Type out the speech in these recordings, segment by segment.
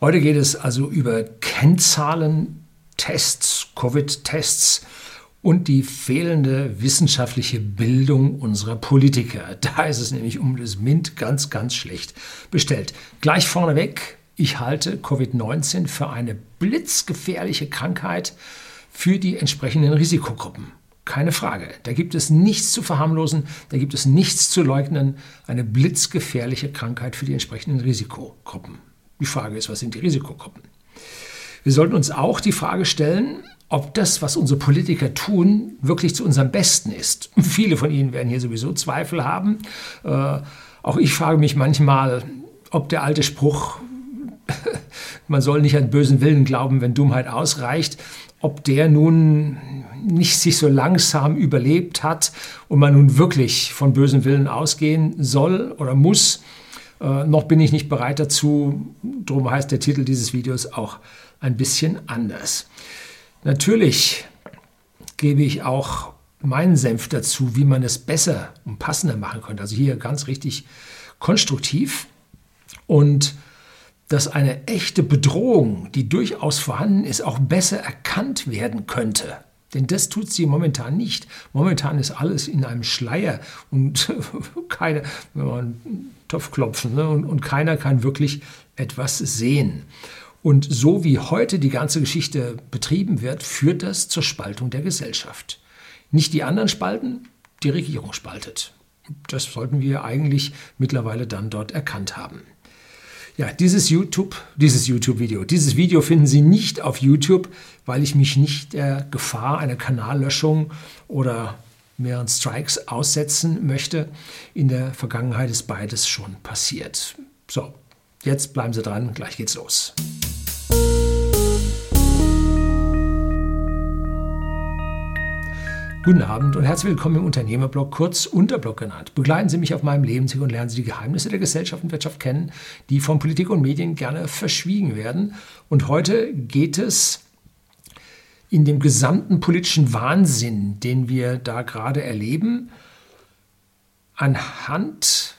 Heute geht es also über Kennzahlen, Tests, Covid-Tests und die fehlende wissenschaftliche Bildung unserer Politiker. Da ist es nämlich um das MINT ganz, ganz schlecht bestellt. Gleich vorneweg, ich halte Covid-19 für eine blitzgefährliche Krankheit für die entsprechenden Risikogruppen. Keine Frage. Da gibt es nichts zu verharmlosen, da gibt es nichts zu leugnen. Eine blitzgefährliche Krankheit für die entsprechenden Risikogruppen. Die Frage ist, was sind die Risikogruppen? Wir sollten uns auch die Frage stellen, ob das, was unsere Politiker tun, wirklich zu unserem Besten ist. Viele von Ihnen werden hier sowieso Zweifel haben. Äh, auch ich frage mich manchmal, ob der alte Spruch, man soll nicht an bösen Willen glauben, wenn Dummheit ausreicht, ob der nun nicht sich so langsam überlebt hat und man nun wirklich von bösen Willen ausgehen soll oder muss. Äh, noch bin ich nicht bereit dazu. Darum heißt der Titel dieses Videos auch ein bisschen anders. Natürlich gebe ich auch meinen Senf dazu, wie man es besser und passender machen könnte. Also hier ganz richtig konstruktiv. Und dass eine echte Bedrohung, die durchaus vorhanden ist, auch besser erkannt werden könnte. Denn das tut sie momentan nicht. Momentan ist alles in einem Schleier und keine, wenn man Topf klopfen, ne? und, und keiner kann wirklich etwas sehen. Und so wie heute die ganze Geschichte betrieben wird, führt das zur Spaltung der Gesellschaft. Nicht die anderen spalten, die Regierung spaltet. Das sollten wir eigentlich mittlerweile dann dort erkannt haben. Ja, dieses YouTube, dieses YouTube-Video, dieses Video finden Sie nicht auf YouTube, weil ich mich nicht der Gefahr einer Kanallöschung oder mehreren Strikes aussetzen möchte. In der Vergangenheit ist beides schon passiert. So, jetzt bleiben Sie dran, gleich geht's los. Guten Abend und herzlich willkommen im Unternehmerblog, kurz Unterblog genannt. Begleiten Sie mich auf meinem Lebensweg und lernen Sie die Geheimnisse der Gesellschaft und Wirtschaft kennen, die von Politik und Medien gerne verschwiegen werden. Und heute geht es in dem gesamten politischen Wahnsinn, den wir da gerade erleben, anhand,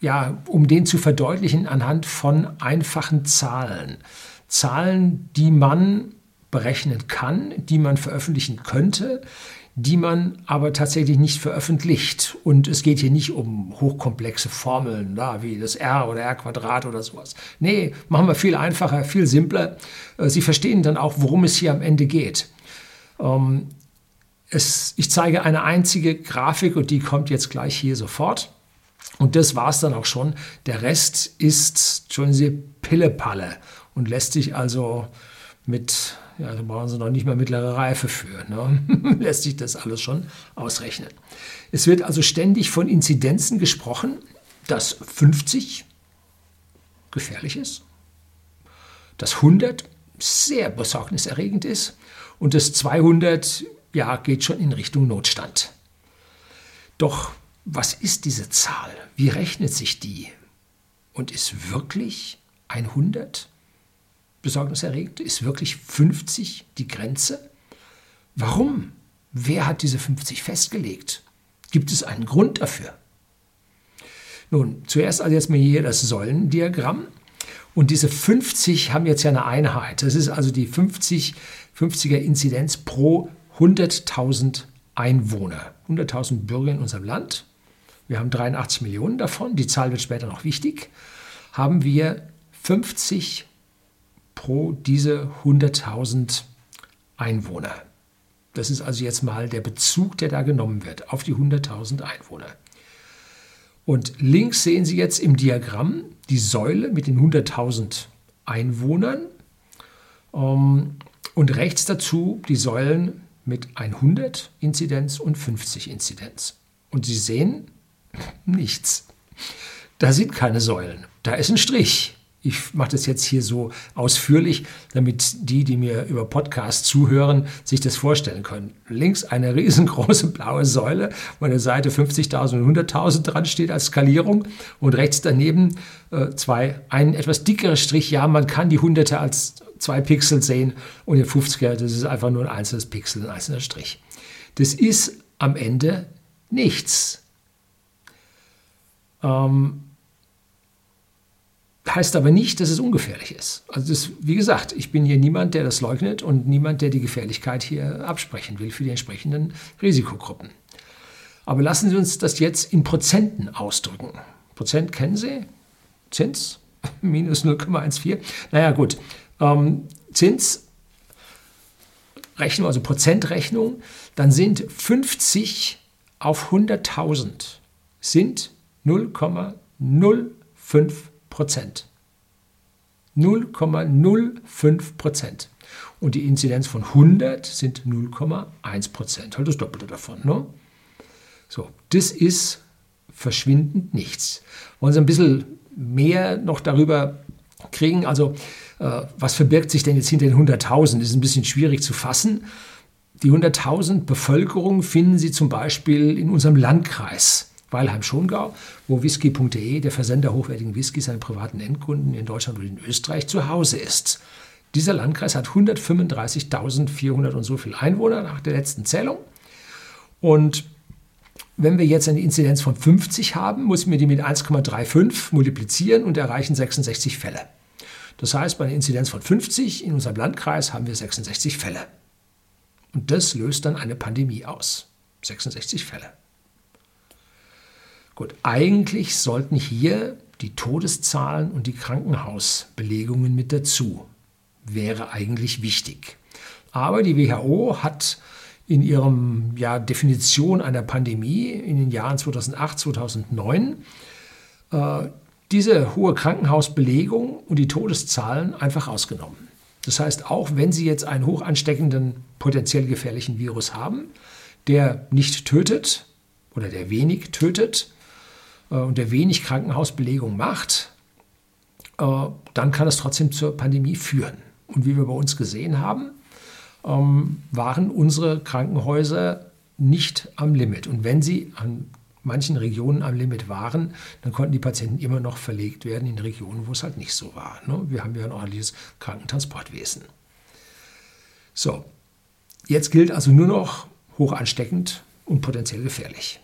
ja, um den zu verdeutlichen, anhand von einfachen Zahlen. Zahlen, die man berechnen kann, die man veröffentlichen könnte, die man aber tatsächlich nicht veröffentlicht. Und es geht hier nicht um hochkomplexe Formeln, da, wie das R oder R Quadrat oder sowas. Nee, machen wir viel einfacher, viel simpler. Äh, Sie verstehen dann auch, worum es hier am Ende geht. Ähm, es, ich zeige eine einzige Grafik und die kommt jetzt gleich hier sofort. Und das war es dann auch schon. Der Rest ist, schon Sie, Pillepalle und lässt sich also mit ja, da brauchen Sie noch nicht mal mittlere Reife für. Ne? Lässt sich das alles schon ausrechnen. Es wird also ständig von Inzidenzen gesprochen, dass 50 gefährlich ist, dass 100 sehr besorgniserregend ist und das 200 ja, geht schon in Richtung Notstand. Doch was ist diese Zahl? Wie rechnet sich die? Und ist wirklich 100 besorgniserregend? Ist wirklich 50 die Grenze? Warum? Wer hat diese 50 festgelegt? Gibt es einen Grund dafür? Nun, zuerst also jetzt mal hier das Säulendiagramm. Und diese 50 haben jetzt ja eine Einheit. Das ist also die 50, 50er Inzidenz pro 100.000 Einwohner. 100.000 Bürger in unserem Land. Wir haben 83 Millionen davon. Die Zahl wird später noch wichtig. Haben wir 50 pro diese 100.000 Einwohner. Das ist also jetzt mal der Bezug, der da genommen wird auf die 100.000 Einwohner. Und links sehen Sie jetzt im Diagramm die Säule mit den 100.000 Einwohnern ähm, und rechts dazu die Säulen mit 100 Inzidenz und 50 Inzidenz. Und Sie sehen nichts. Da sind keine Säulen. Da ist ein Strich. Ich mache das jetzt hier so ausführlich, damit die, die mir über Podcast zuhören, sich das vorstellen können. Links eine riesengroße blaue Säule, wo an der Seite 50.000 und 100.000 dran steht als Skalierung und rechts daneben äh, zwei, ein etwas dickerer Strich. Ja, man kann die Hunderte als zwei Pixel sehen und den 50er, das ist einfach nur ein einzelnes Pixel, ein einzelner Strich. Das ist am Ende nichts. Ähm, heißt aber nicht, dass es ungefährlich ist. Also das, wie gesagt, ich bin hier niemand, der das leugnet und niemand, der die Gefährlichkeit hier absprechen will für die entsprechenden Risikogruppen. Aber lassen Sie uns das jetzt in Prozenten ausdrücken. Prozent kennen Sie? Zins? Minus 0,14. Naja gut, ähm, Zins Rechnung, also Prozentrechnung, dann sind 50 auf 100.000 sind 0,05 Prozent. 0,05 Prozent. Und die Inzidenz von 100 sind 0,1 Prozent. Halt das Doppelte davon. Ne? So, das ist verschwindend nichts. Wollen Sie ein bisschen mehr noch darüber kriegen? Also, äh, was verbirgt sich denn jetzt hinter den 100.000? Das ist ein bisschen schwierig zu fassen. Die 100.000 Bevölkerung finden Sie zum Beispiel in unserem Landkreis. Weilheim-Schongau, wo whisky.de, der Versender hochwertigen Whiskys an privaten Endkunden in Deutschland und in Österreich, zu Hause ist. Dieser Landkreis hat 135.400 und so viel Einwohner nach der letzten Zählung. Und wenn wir jetzt eine Inzidenz von 50 haben, müssen wir die mit 1,35 multiplizieren und erreichen 66 Fälle. Das heißt, bei einer Inzidenz von 50 in unserem Landkreis haben wir 66 Fälle. Und das löst dann eine Pandemie aus. 66 Fälle. Gut, eigentlich sollten hier die Todeszahlen und die Krankenhausbelegungen mit dazu. Wäre eigentlich wichtig. Aber die WHO hat in ihrer ja, Definition einer Pandemie in den Jahren 2008, 2009 äh, diese hohe Krankenhausbelegung und die Todeszahlen einfach ausgenommen. Das heißt, auch wenn Sie jetzt einen hoch ansteckenden, potenziell gefährlichen Virus haben, der nicht tötet oder der wenig tötet, und der wenig Krankenhausbelegung macht, äh, dann kann es trotzdem zur Pandemie führen. Und wie wir bei uns gesehen haben, ähm, waren unsere Krankenhäuser nicht am Limit. Und wenn sie an manchen Regionen am Limit waren, dann konnten die Patienten immer noch verlegt werden in Regionen, wo es halt nicht so war. Ne? Wir haben ja ein ordentliches Krankentransportwesen. So, jetzt gilt also nur noch hoch ansteckend und potenziell gefährlich.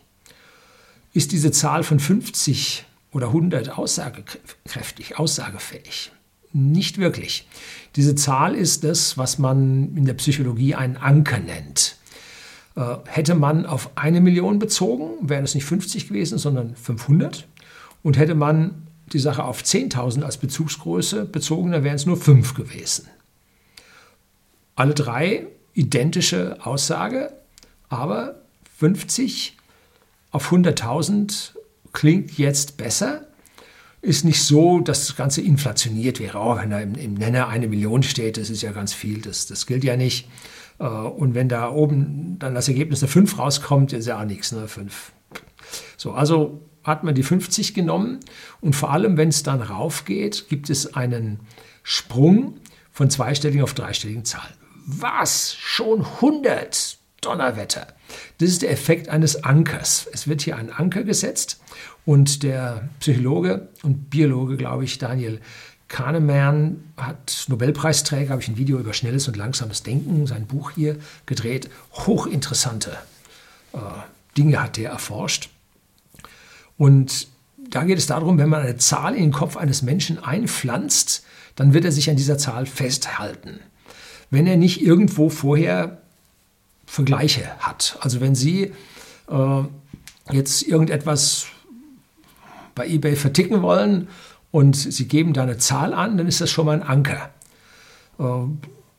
Ist diese Zahl von 50 oder 100 aussagekräftig, aussagefähig? Nicht wirklich. Diese Zahl ist das, was man in der Psychologie einen Anker nennt. Äh, hätte man auf eine Million bezogen, wären es nicht 50 gewesen, sondern 500. Und hätte man die Sache auf 10.000 als Bezugsgröße bezogen, dann wären es nur 5 gewesen. Alle drei identische Aussage, aber 50 auf 100.000 klingt jetzt besser. Ist nicht so, dass das Ganze inflationiert wäre. Oh, wenn da im, im Nenner eine Million steht, das ist ja ganz viel, das, das gilt ja nicht. Äh, und wenn da oben dann das Ergebnis eine 5 rauskommt, ist ja auch nichts, ne? 5. So, also hat man die 50 genommen und vor allem, wenn es dann raufgeht, gibt es einen Sprung von zweistelligen auf dreistelligen Zahlen. Was? Schon 100? Donnerwetter. Das ist der Effekt eines Ankers. Es wird hier ein Anker gesetzt und der Psychologe und Biologe, glaube ich, Daniel Kahneman hat Nobelpreisträger, habe ich ein Video über schnelles und langsames Denken, sein Buch hier gedreht. Hochinteressante äh, Dinge hat der erforscht. Und da geht es darum, wenn man eine Zahl in den Kopf eines Menschen einpflanzt, dann wird er sich an dieser Zahl festhalten. Wenn er nicht irgendwo vorher Vergleiche hat. Also wenn Sie äh, jetzt irgendetwas bei eBay verticken wollen und Sie geben da eine Zahl an, dann ist das schon mal ein Anker, äh,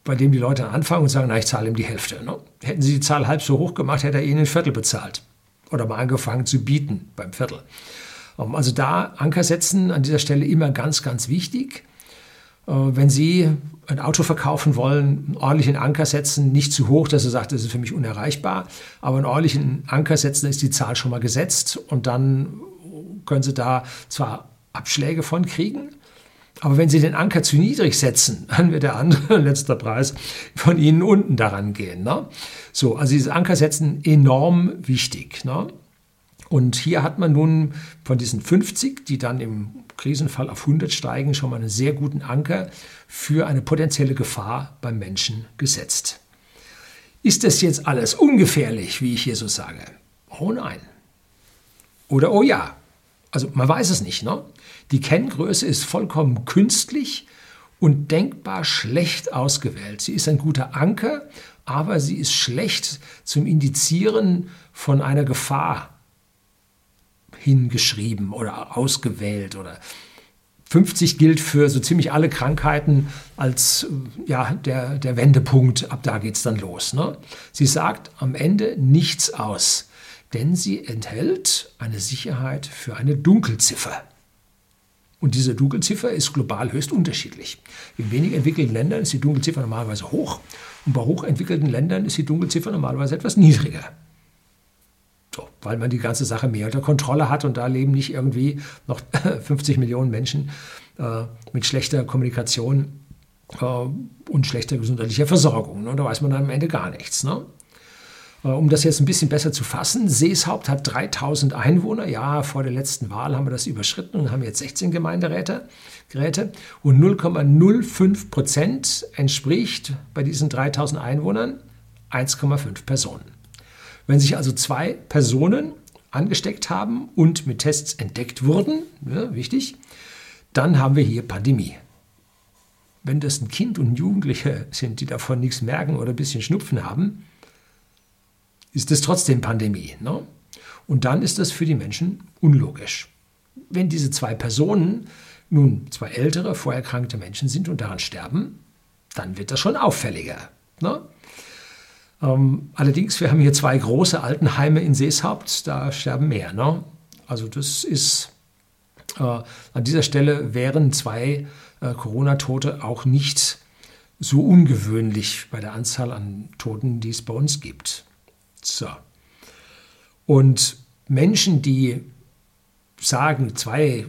bei dem die Leute anfangen und sagen, na, ich zahle ihm die Hälfte. Ne? Hätten Sie die Zahl halb so hoch gemacht, hätte er Ihnen ein Viertel bezahlt oder mal angefangen zu bieten beim Viertel. Ähm, also da Anker setzen an dieser Stelle immer ganz, ganz wichtig. Äh, wenn Sie ein Auto verkaufen wollen, einen ordentlichen Anker setzen, nicht zu hoch, dass er sagt, das ist für mich unerreichbar, aber einen ordentlichen Anker setzen, ist die Zahl schon mal gesetzt und dann können Sie da zwar Abschläge von kriegen, aber wenn Sie den Anker zu niedrig setzen, dann wird der andere letzter Preis von Ihnen unten daran gehen. Ne? So, also dieses Anker setzen enorm wichtig. Ne? Und hier hat man nun von diesen 50, die dann im Krisenfall auf 100 steigen, schon mal einen sehr guten Anker für eine potenzielle Gefahr beim Menschen gesetzt. Ist das jetzt alles ungefährlich, wie ich hier so sage? Oh nein. Oder oh ja. Also man weiß es nicht. Ne? Die Kenngröße ist vollkommen künstlich und denkbar schlecht ausgewählt. Sie ist ein guter Anker, aber sie ist schlecht zum Indizieren von einer Gefahr hingeschrieben oder ausgewählt oder 50 gilt für so ziemlich alle Krankheiten als ja, der, der Wendepunkt. Ab da geht es dann los. Ne? Sie sagt am Ende nichts aus, denn sie enthält eine Sicherheit für eine Dunkelziffer. Und diese Dunkelziffer ist global höchst unterschiedlich. In wenig entwickelten Ländern ist die Dunkelziffer normalerweise hoch und bei hochentwickelten Ländern ist die Dunkelziffer normalerweise etwas niedriger. So, weil man die ganze Sache mehr unter Kontrolle hat und da leben nicht irgendwie noch 50 Millionen Menschen äh, mit schlechter Kommunikation äh, und schlechter gesundheitlicher Versorgung. Ne? Da weiß man dann am Ende gar nichts. Ne? Äh, um das jetzt ein bisschen besser zu fassen, Seeshaupt hat 3000 Einwohner. Ja, vor der letzten Wahl haben wir das überschritten und haben jetzt 16 Gemeinderäte. Geräte. Und 0,05 Prozent entspricht bei diesen 3000 Einwohnern 1,5 Personen. Wenn sich also zwei Personen angesteckt haben und mit Tests entdeckt wurden, ja, wichtig, dann haben wir hier Pandemie. Wenn das ein Kind und ein Jugendlicher sind, die davon nichts merken oder ein bisschen Schnupfen haben, ist es trotzdem Pandemie. Ne? Und dann ist das für die Menschen unlogisch. Wenn diese zwei Personen nun zwei ältere, vorerkrankte Menschen sind und daran sterben, dann wird das schon auffälliger. Ne? Ähm, allerdings, wir haben hier zwei große Altenheime in Seeshaupt, da sterben mehr. Ne? Also das ist, äh, an dieser Stelle wären zwei äh, Corona-Tote auch nicht so ungewöhnlich bei der Anzahl an Toten, die es bei uns gibt. So. Und Menschen, die sagen, zwei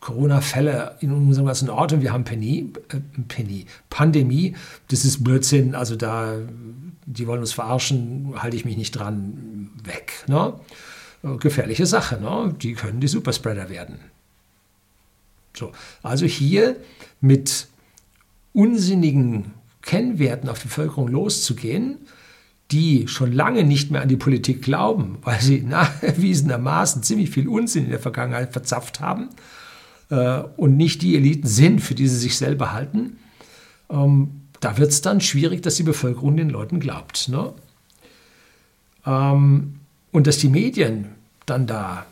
Corona-Fälle in unserem ganzen Ort und wir haben Penny, äh, Penny, Pandemie, das ist Blödsinn, also da, die wollen uns verarschen, halte ich mich nicht dran, weg. Ne? Gefährliche Sache, ne? die können die Superspreader werden. So, also hier mit unsinnigen Kennwerten auf die Bevölkerung loszugehen, die schon lange nicht mehr an die Politik glauben, weil sie nachgewiesenermaßen ziemlich viel Unsinn in der Vergangenheit verzapft haben äh, und nicht die Eliten sind, für die sie sich selber halten, ähm, da wird es dann schwierig, dass die Bevölkerung den Leuten glaubt. Ne? Ähm, und dass die Medien dann da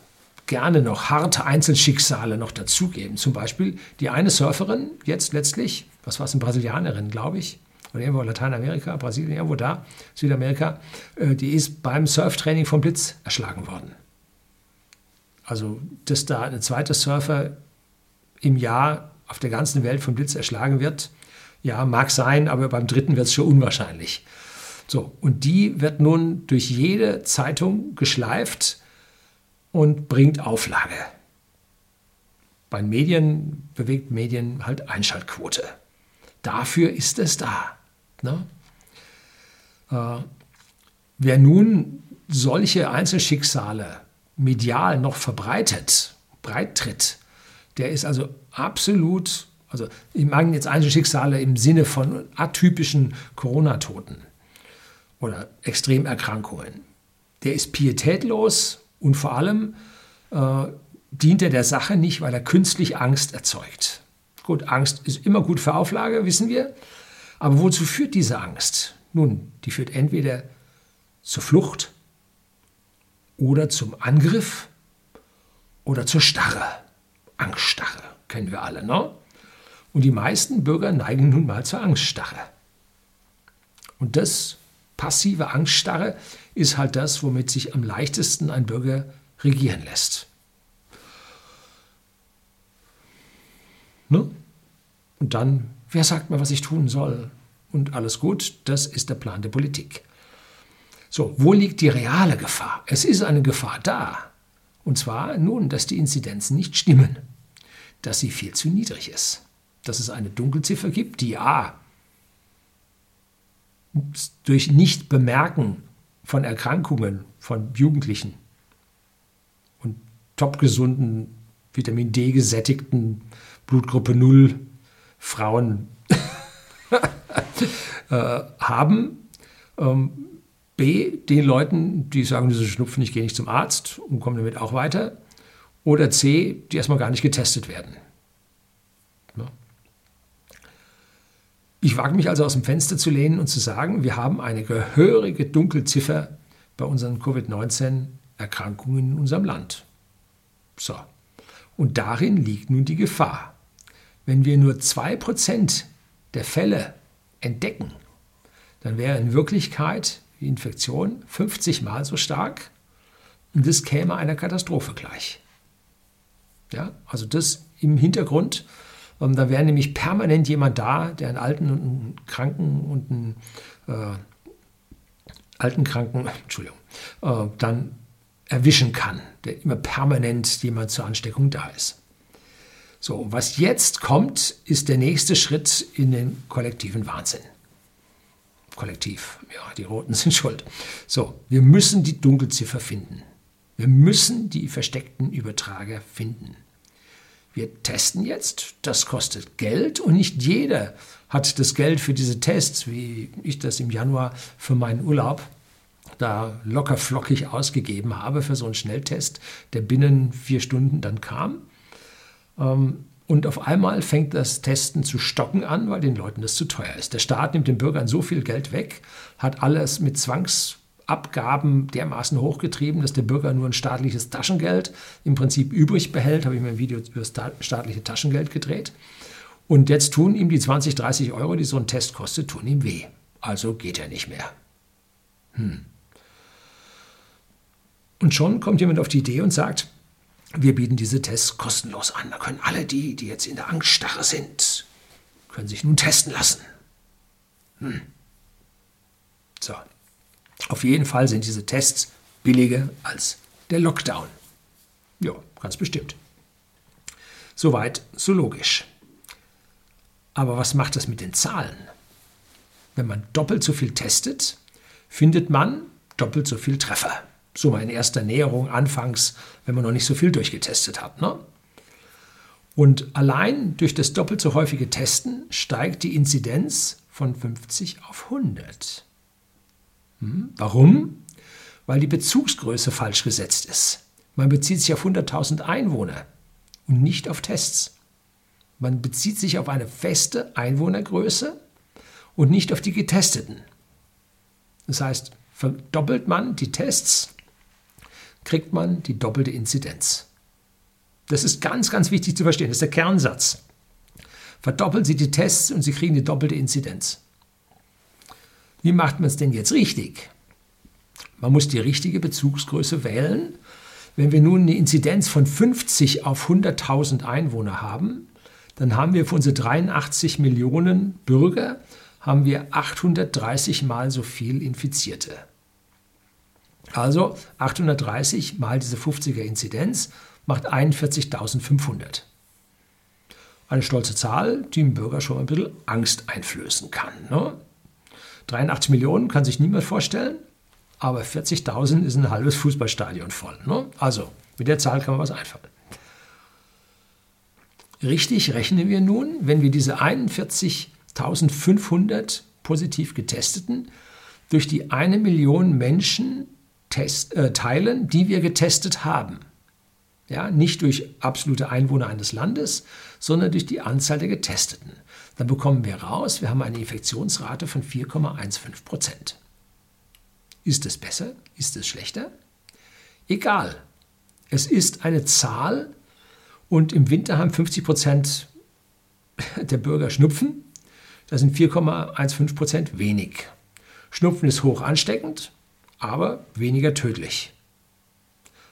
gerne noch harte Einzelschicksale noch dazugeben. Zum Beispiel die eine Surferin, jetzt letztlich, was war es, eine Brasilianerin, glaube ich, oder irgendwo Lateinamerika, Brasilien, irgendwo da, Südamerika, äh, die ist beim Surftraining vom Blitz erschlagen worden. Also, dass da ein zweiter Surfer im Jahr auf der ganzen Welt vom Blitz erschlagen wird, ja, mag sein, aber beim dritten wird es schon unwahrscheinlich. So, und die wird nun durch jede Zeitung geschleift und bringt Auflage. Bei Medien bewegt Medien halt Einschaltquote. Dafür ist es da. Ne? Äh, wer nun solche Einzelschicksale medial noch verbreitet, breit tritt, der ist also absolut, also ich meine jetzt Einzelschicksale im Sinne von atypischen Corona-Toten oder Extremerkrankungen. Der ist pietätlos und vor allem äh, dient er der Sache nicht, weil er künstlich Angst erzeugt. Gut, Angst ist immer gut für Auflage, wissen wir. Aber wozu führt diese Angst? Nun, die führt entweder zur Flucht oder zum Angriff oder zur Starre. Angststarre, kennen wir alle, ne? Und die meisten Bürger neigen nun mal zur Angststarre. Und das passive Angststarre ist halt das, womit sich am leichtesten ein Bürger regieren lässt. Ne? Und dann Wer sagt mir, was ich tun soll? Und alles gut, das ist der Plan der Politik. So, wo liegt die reale Gefahr? Es ist eine Gefahr da. Und zwar nun, dass die Inzidenzen nicht stimmen, dass sie viel zu niedrig ist, dass es eine Dunkelziffer gibt, die A durch Nichtbemerken von Erkrankungen von Jugendlichen und topgesunden, Vitamin D gesättigten Blutgruppe 0 Frauen äh, haben. Ähm, B, den Leuten, die sagen, diese Schnupfen, ich gehe nicht zum Arzt und kommen damit auch weiter. oder C, die erstmal gar nicht getestet werden. Ich wage mich also aus dem Fenster zu lehnen und zu sagen, wir haben eine gehörige Dunkelziffer bei unseren Covid-19-Erkrankungen in unserem Land. So. Und darin liegt nun die Gefahr. Wenn wir nur 2% der Fälle entdecken, dann wäre in Wirklichkeit die Infektion 50 Mal so stark und das käme einer Katastrophe gleich. Ja, also das im Hintergrund. Ähm, da wäre nämlich permanent jemand da, der einen Alten und einen Kranken und einen äh, alten Kranken, Entschuldigung, äh, dann erwischen kann, der immer permanent jemand zur Ansteckung da ist. So, was jetzt kommt, ist der nächste Schritt in den kollektiven Wahnsinn. Kollektiv, ja, die Roten sind schuld. So, wir müssen die Dunkelziffer finden. Wir müssen die versteckten Übertrager finden. Wir testen jetzt, das kostet Geld und nicht jeder hat das Geld für diese Tests, wie ich das im Januar für meinen Urlaub da locker flockig ausgegeben habe für so einen Schnelltest, der binnen vier Stunden dann kam. Ähm, und auf einmal fängt das Testen zu stocken an, weil den Leuten das zu teuer ist. Der Staat nimmt den Bürgern so viel Geld weg, hat alles mit Zwangsabgaben dermaßen hochgetrieben, dass der Bürger nur ein staatliches Taschengeld im Prinzip übrig behält. Habe ich mir ein Video über das staatliche Taschengeld gedreht. Und jetzt tun ihm die 20, 30 Euro, die so ein Test kostet, tun ihm weh. Also geht er nicht mehr. Hm. Und schon kommt jemand auf die Idee und sagt, wir bieten diese Tests kostenlos an. Da können alle die, die jetzt in der Angststarre sind, können sich nun testen lassen. Hm. So. Auf jeden Fall sind diese Tests billiger als der Lockdown. Ja, ganz bestimmt. Soweit, so logisch. Aber was macht das mit den Zahlen? Wenn man doppelt so viel testet, findet man doppelt so viel Treffer. So meine erste Näherung anfangs, wenn man noch nicht so viel durchgetestet hat. Ne? Und allein durch das doppelt so häufige Testen steigt die Inzidenz von 50 auf 100. Hm? Warum? Weil die Bezugsgröße falsch gesetzt ist. Man bezieht sich auf 100.000 Einwohner und nicht auf Tests. Man bezieht sich auf eine feste Einwohnergröße und nicht auf die Getesteten. Das heißt, verdoppelt man die Tests, kriegt man die doppelte Inzidenz. Das ist ganz, ganz wichtig zu verstehen. Das ist der Kernsatz. Verdoppeln Sie die Tests und Sie kriegen die doppelte Inzidenz. Wie macht man es denn jetzt richtig? Man muss die richtige Bezugsgröße wählen. Wenn wir nun eine Inzidenz von 50 auf 100.000 Einwohner haben, dann haben wir für unsere 83 Millionen Bürger haben wir 830 mal so viel Infizierte. Also 830 mal diese 50er Inzidenz macht 41.500. Eine stolze Zahl, die dem Bürger schon ein bisschen Angst einflößen kann. Ne? 83 Millionen kann sich niemand vorstellen, aber 40.000 ist ein halbes Fußballstadion voll. Ne? Also mit der Zahl kann man was einfallen. Richtig rechnen wir nun, wenn wir diese 41.500 positiv getesteten durch die eine Million Menschen test, äh, teilen, die wir getestet haben. Ja, nicht durch absolute Einwohner eines Landes, sondern durch die Anzahl der Getesteten. Dann bekommen wir raus, wir haben eine Infektionsrate von 4,15 Prozent. Ist es besser? Ist es schlechter? Egal. Es ist eine Zahl und im Winter haben 50 Prozent der Bürger Schnupfen. Das sind 4,15 Prozent wenig. Schnupfen ist hoch ansteckend, aber weniger tödlich.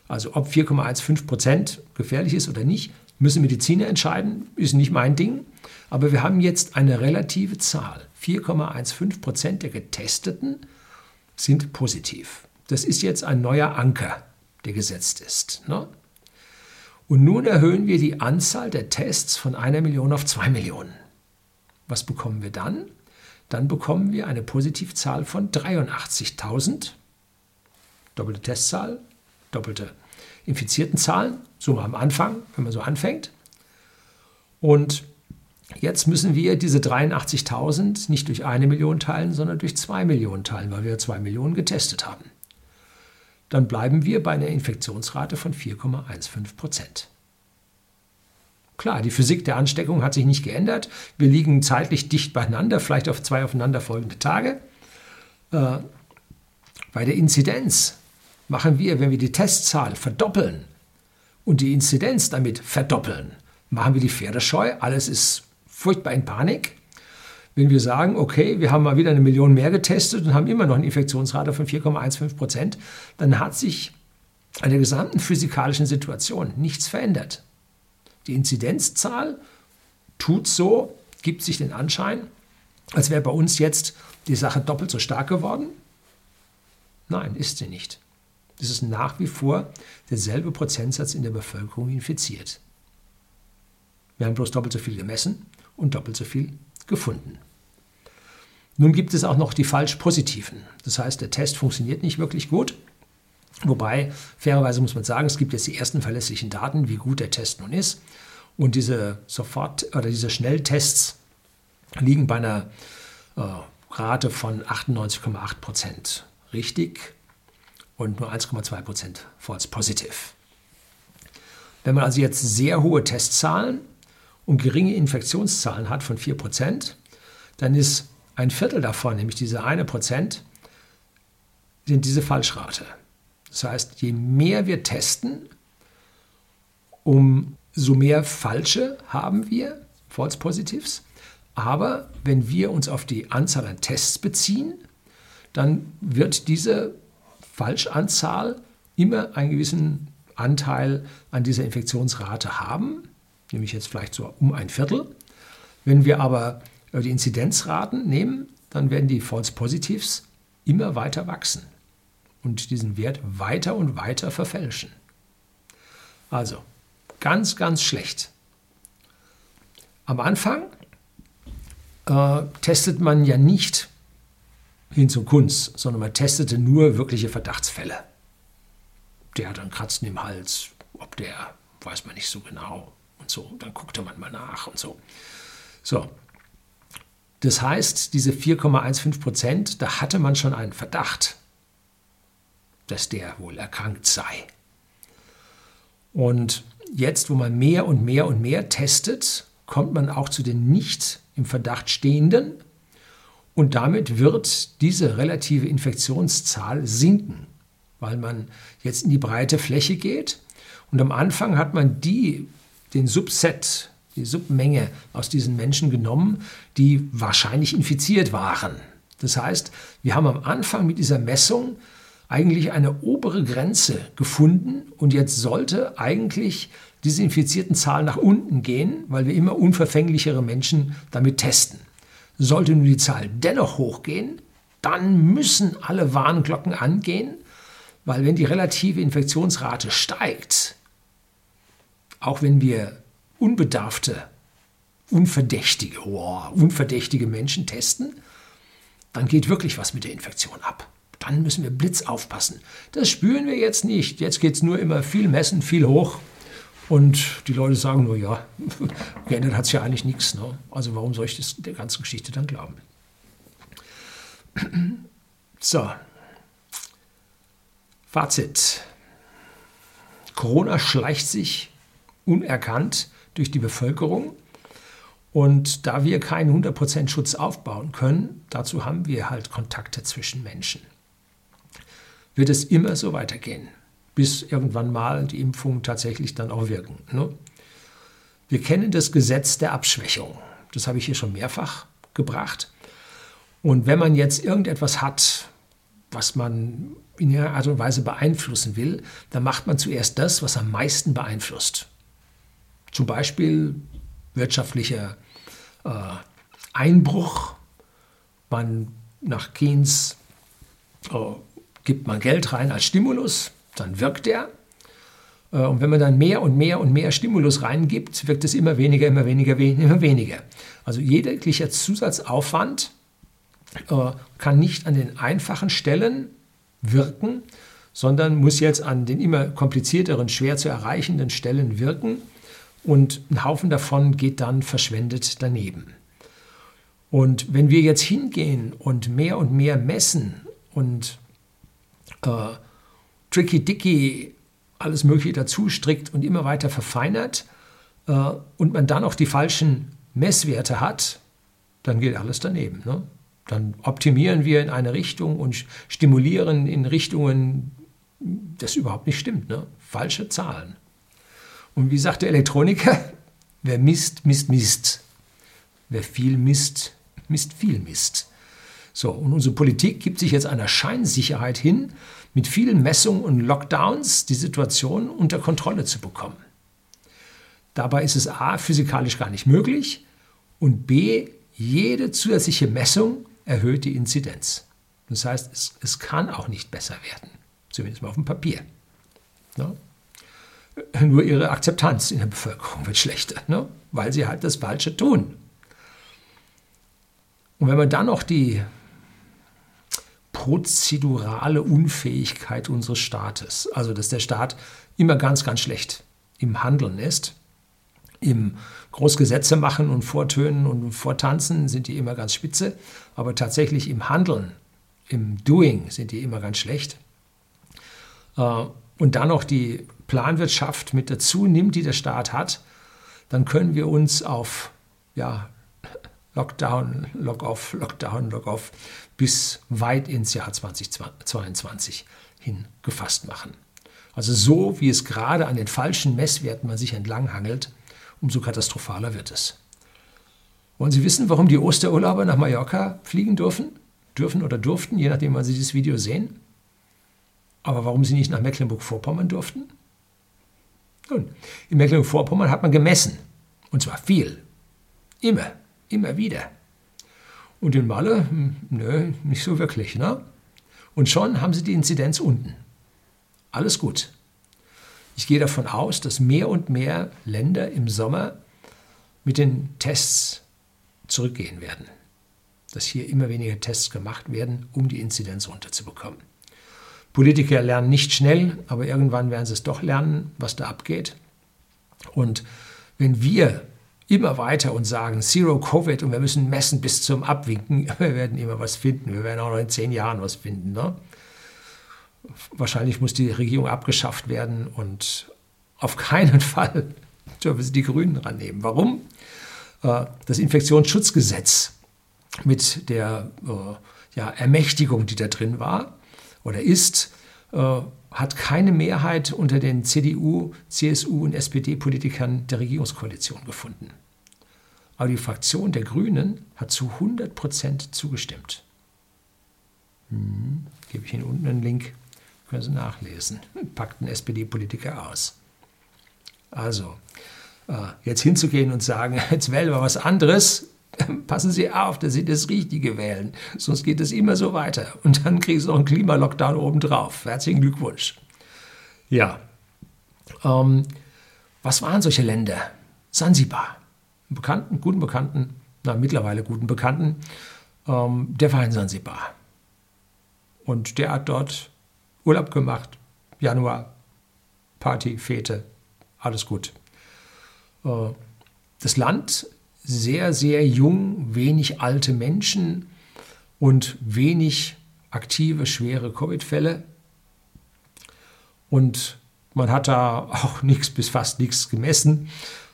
Also ob 4,15 Prozent gefährlich ist oder nicht, müssen Mediziner entscheiden, ist nicht mein Ding. Aber wir haben jetzt eine relative Zahl. 4,15 Prozent der Getesteten sind positiv. Das ist jetzt ein neuer Anker, der gesetzt ist. Ne? Und nun erhöhen wir die Anzahl der Tests von einer Million auf zwei Millionen. Was bekommen wir dann? Dann bekommen wir eine Positivzahl von 83.000 doppelte Testzahl, doppelte infizierten Zahlen, so am Anfang, wenn man so anfängt. Und jetzt müssen wir diese 83.000 nicht durch eine Million teilen, sondern durch zwei Millionen teilen, weil wir zwei Millionen getestet haben. dann bleiben wir bei einer Infektionsrate von 4,15 Prozent. Klar, die Physik der Ansteckung hat sich nicht geändert. Wir liegen zeitlich dicht beieinander, vielleicht auf zwei aufeinanderfolgende Tage. Äh, bei der Inzidenz machen wir, wenn wir die Testzahl verdoppeln und die Inzidenz damit verdoppeln, machen wir die Pferde scheu. Alles ist furchtbar in Panik. Wenn wir sagen, okay, wir haben mal wieder eine Million mehr getestet und haben immer noch eine Infektionsrate von 4,15 Prozent, dann hat sich an der gesamten physikalischen Situation nichts verändert. Die Inzidenzzahl tut so, gibt sich den Anschein, als wäre bei uns jetzt die Sache doppelt so stark geworden. Nein, ist sie nicht. Es ist nach wie vor derselbe Prozentsatz in der Bevölkerung infiziert. Wir haben bloß doppelt so viel gemessen und doppelt so viel gefunden. Nun gibt es auch noch die falsch positiven. Das heißt, der Test funktioniert nicht wirklich gut. Wobei, fairerweise muss man sagen, es gibt jetzt die ersten verlässlichen Daten, wie gut der Test nun ist. Und diese Sofort- oder diese Schnelltests liegen bei einer äh, Rate von 98,8 Prozent richtig und nur 1,2 Prozent false positive. Wenn man also jetzt sehr hohe Testzahlen und geringe Infektionszahlen hat von 4 Prozent, dann ist ein Viertel davon, nämlich diese eine Prozent, sind diese Falschrate. Das heißt, je mehr wir testen, umso mehr Falsche haben wir, False Positives. Aber wenn wir uns auf die Anzahl an Tests beziehen, dann wird diese Falschanzahl immer einen gewissen Anteil an dieser Infektionsrate haben, nämlich jetzt vielleicht so um ein Viertel. Wenn wir aber die Inzidenzraten nehmen, dann werden die False Positives immer weiter wachsen und diesen Wert weiter und weiter verfälschen. Also, ganz, ganz schlecht. Am Anfang äh, testet man ja nicht hin zum Kunst, sondern man testete nur wirkliche Verdachtsfälle. Der hat einen Kratzen im Hals, ob der, weiß man nicht so genau und so. Dann guckte man mal nach und so. So. Das heißt, diese 4,15 Prozent, da hatte man schon einen Verdacht dass der wohl erkrankt sei. Und jetzt, wo man mehr und mehr und mehr testet, kommt man auch zu den nicht im Verdacht stehenden und damit wird diese relative Infektionszahl sinken, weil man jetzt in die breite Fläche geht und am Anfang hat man die, den Subset, die Submenge aus diesen Menschen genommen, die wahrscheinlich infiziert waren. Das heißt, wir haben am Anfang mit dieser Messung eigentlich eine obere Grenze gefunden und jetzt sollte eigentlich diese infizierten Zahl nach unten gehen, weil wir immer unverfänglichere Menschen damit testen. Sollte nun die Zahl dennoch hochgehen, dann müssen alle Warnglocken angehen, weil wenn die relative Infektionsrate steigt, auch wenn wir unbedarfte, unverdächtige, oh, unverdächtige Menschen testen, dann geht wirklich was mit der Infektion ab dann müssen wir Blitz aufpassen. Das spüren wir jetzt nicht. Jetzt geht es nur immer viel messen, viel hoch. Und die Leute sagen nur, ja, geändert hat es ja eigentlich nichts. Ne? Also warum soll ich das, der ganzen Geschichte dann glauben? So, Fazit. Corona schleicht sich unerkannt durch die Bevölkerung. Und da wir keinen 100% Schutz aufbauen können, dazu haben wir halt Kontakte zwischen Menschen wird es immer so weitergehen, bis irgendwann mal die Impfungen tatsächlich dann auch wirken. Ne? Wir kennen das Gesetz der Abschwächung. Das habe ich hier schon mehrfach gebracht. Und wenn man jetzt irgendetwas hat, was man in irgendeiner Art und Weise beeinflussen will, dann macht man zuerst das, was am meisten beeinflusst. Zum Beispiel wirtschaftlicher äh, Einbruch. Man nach Keynes äh, gibt man Geld rein als Stimulus, dann wirkt er. Äh, und wenn man dann mehr und mehr und mehr Stimulus reingibt, wirkt es immer weniger, immer weniger, immer weniger. Also jeglicher Zusatzaufwand äh, kann nicht an den einfachen Stellen wirken, sondern muss jetzt an den immer komplizierteren, schwer zu erreichenden Stellen wirken. Und ein Haufen davon geht dann verschwendet daneben. Und wenn wir jetzt hingehen und mehr und mehr messen und äh, tricky-dicky alles Mögliche dazu strickt und immer weiter verfeinert äh, und man dann auch die falschen Messwerte hat, dann geht alles daneben. Ne? Dann optimieren wir in eine Richtung und stimulieren in Richtungen, das überhaupt nicht stimmt. Ne? Falsche Zahlen. Und wie sagt der Elektroniker, wer misst, misst, misst. Wer viel misst, misst viel Mist. So, und unsere Politik gibt sich jetzt einer Scheinsicherheit hin, mit vielen Messungen und Lockdowns die Situation unter Kontrolle zu bekommen. Dabei ist es a. physikalisch gar nicht möglich und b. jede zusätzliche Messung erhöht die Inzidenz. Das heißt, es, es kann auch nicht besser werden, zumindest mal auf dem Papier. Ja? Nur ihre Akzeptanz in der Bevölkerung wird schlechter, ne? weil sie halt das Falsche tun. Und wenn man dann noch die prozedurale Unfähigkeit unseres Staates, also dass der Staat immer ganz, ganz schlecht im Handeln ist, im Großgesetze machen und vortönen und vortanzen sind die immer ganz spitze, aber tatsächlich im Handeln, im Doing sind die immer ganz schlecht. Äh, und dann noch die Planwirtschaft mit dazu nimmt, die der Staat hat, dann können wir uns auf ja, Lockdown, Lock-off, Lockdown, Lock-off bis weit ins Jahr 2022 hin gefasst machen. Also so, wie es gerade an den falschen Messwerten man sich entlanghangelt, umso katastrophaler wird es. Wollen Sie wissen, warum die Osterurlauber nach Mallorca fliegen dürfen? Dürfen oder durften, je nachdem, wann Sie dieses Video sehen? Aber warum sie nicht nach Mecklenburg-Vorpommern durften? Nun, in Mecklenburg-Vorpommern hat man gemessen. Und zwar viel. Immer, immer wieder. Und in Malle, hm, nö, nicht so wirklich. Ne? Und schon haben sie die Inzidenz unten. Alles gut. Ich gehe davon aus, dass mehr und mehr Länder im Sommer mit den Tests zurückgehen werden. Dass hier immer weniger Tests gemacht werden, um die Inzidenz runterzubekommen. Politiker lernen nicht schnell, aber irgendwann werden sie es doch lernen, was da abgeht. Und wenn wir immer weiter und sagen Zero Covid und wir müssen messen bis zum Abwinken, wir werden immer was finden. Wir werden auch noch in zehn Jahren was finden. Ne? Wahrscheinlich muss die Regierung abgeschafft werden und auf keinen Fall dürfen sie die Grünen rannehmen. Warum? Äh, das Infektionsschutzgesetz mit der äh, ja, Ermächtigung, die da drin war, oder ist, äh, hat keine Mehrheit unter den CDU, CSU und SPD-Politikern der Regierungskoalition gefunden. Aber die Fraktion der Grünen hat zu 100 Prozent zugestimmt. Hm, gebe ich Ihnen unten einen Link, können Sie nachlesen. Packt ein SPD-Politiker aus. Also, äh, jetzt hinzugehen und sagen, jetzt wählen wir was anderes, passen Sie auf, dass Sie das Richtige wählen, sonst geht es immer so weiter. Und dann kriegen Sie noch einen Klimalockdown obendrauf. Herzlichen Glückwunsch. Ja. Ähm, was waren solche Länder? Sansibar. Einen Bekannten, guten Bekannten, na, mittlerweile guten Bekannten, ähm, der war in Sansibar. Und der hat dort Urlaub gemacht, Januar, Party, Fete, alles gut. Äh, das Land sehr, sehr jung, wenig alte Menschen und wenig aktive, schwere Covid-Fälle. Und man hat da auch nichts bis fast nichts gemessen.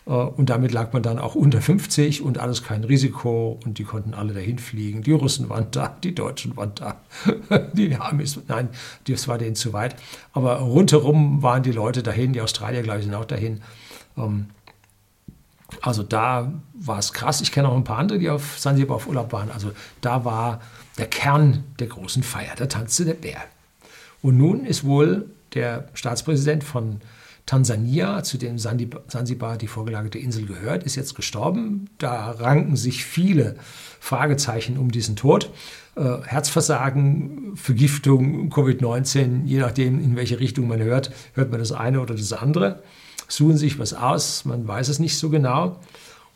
Äh, und damit lag man dann auch unter 50 und alles kein Risiko und die konnten alle dahin fliegen. Die Russen waren da, die Deutschen waren da, die Amis, nein, das war denen zu weit. Aber rundherum waren die Leute dahin, die Australier, glaube ich, sind auch dahin. Also da war es krass. Ich kenne auch ein paar andere, die auf Sansibar auf Urlaub waren. Also da war der Kern der großen Feier. Da tanzte der Bär. Und nun ist wohl der Staatspräsident von Tansania, zu dem Sansibar die vorgelagerte Insel gehört, ist jetzt gestorben. Da ranken sich viele Fragezeichen um diesen Tod. Äh, Herzversagen, Vergiftung, Covid-19, je nachdem, in welche Richtung man hört, hört man das eine oder das andere suchen sich was aus, man weiß es nicht so genau.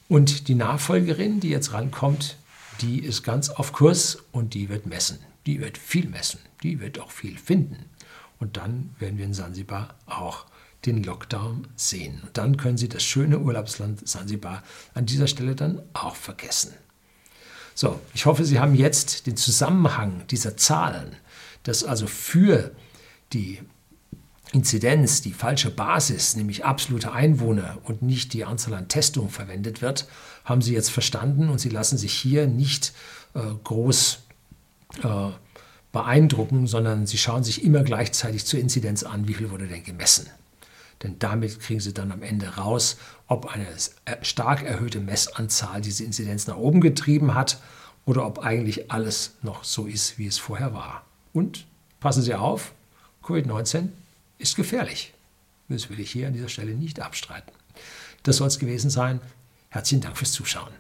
Und die Nachfolgerin, die jetzt rankommt, die ist ganz auf Kurs und die wird messen. Die wird viel messen, die wird auch viel finden. Und dann werden wir in Sansibar auch den Lockdown sehen. Und dann können Sie das schöne Urlaubsland Sansibar an dieser Stelle dann auch vergessen. So, ich hoffe, Sie haben jetzt den Zusammenhang dieser Zahlen, dass also für die Inzidenz, die falsche Basis, nämlich absolute Einwohner und nicht die Anzahl an Testungen verwendet wird, haben sie jetzt verstanden und sie lassen sich hier nicht äh, groß äh, beeindrucken, sondern sie schauen sich immer gleichzeitig zur Inzidenz an, wie viel wurde denn gemessen. Denn damit kriegen sie dann am Ende raus, ob eine stark erhöhte Messanzahl diese Inzidenz nach oben getrieben hat oder ob eigentlich alles noch so ist, wie es vorher war. Und passen Sie auf, Covid-19 ist gefährlich. Das will ich hier an dieser Stelle nicht abstreiten. Das soll es gewesen sein. Herzlichen Dank fürs Zuschauen.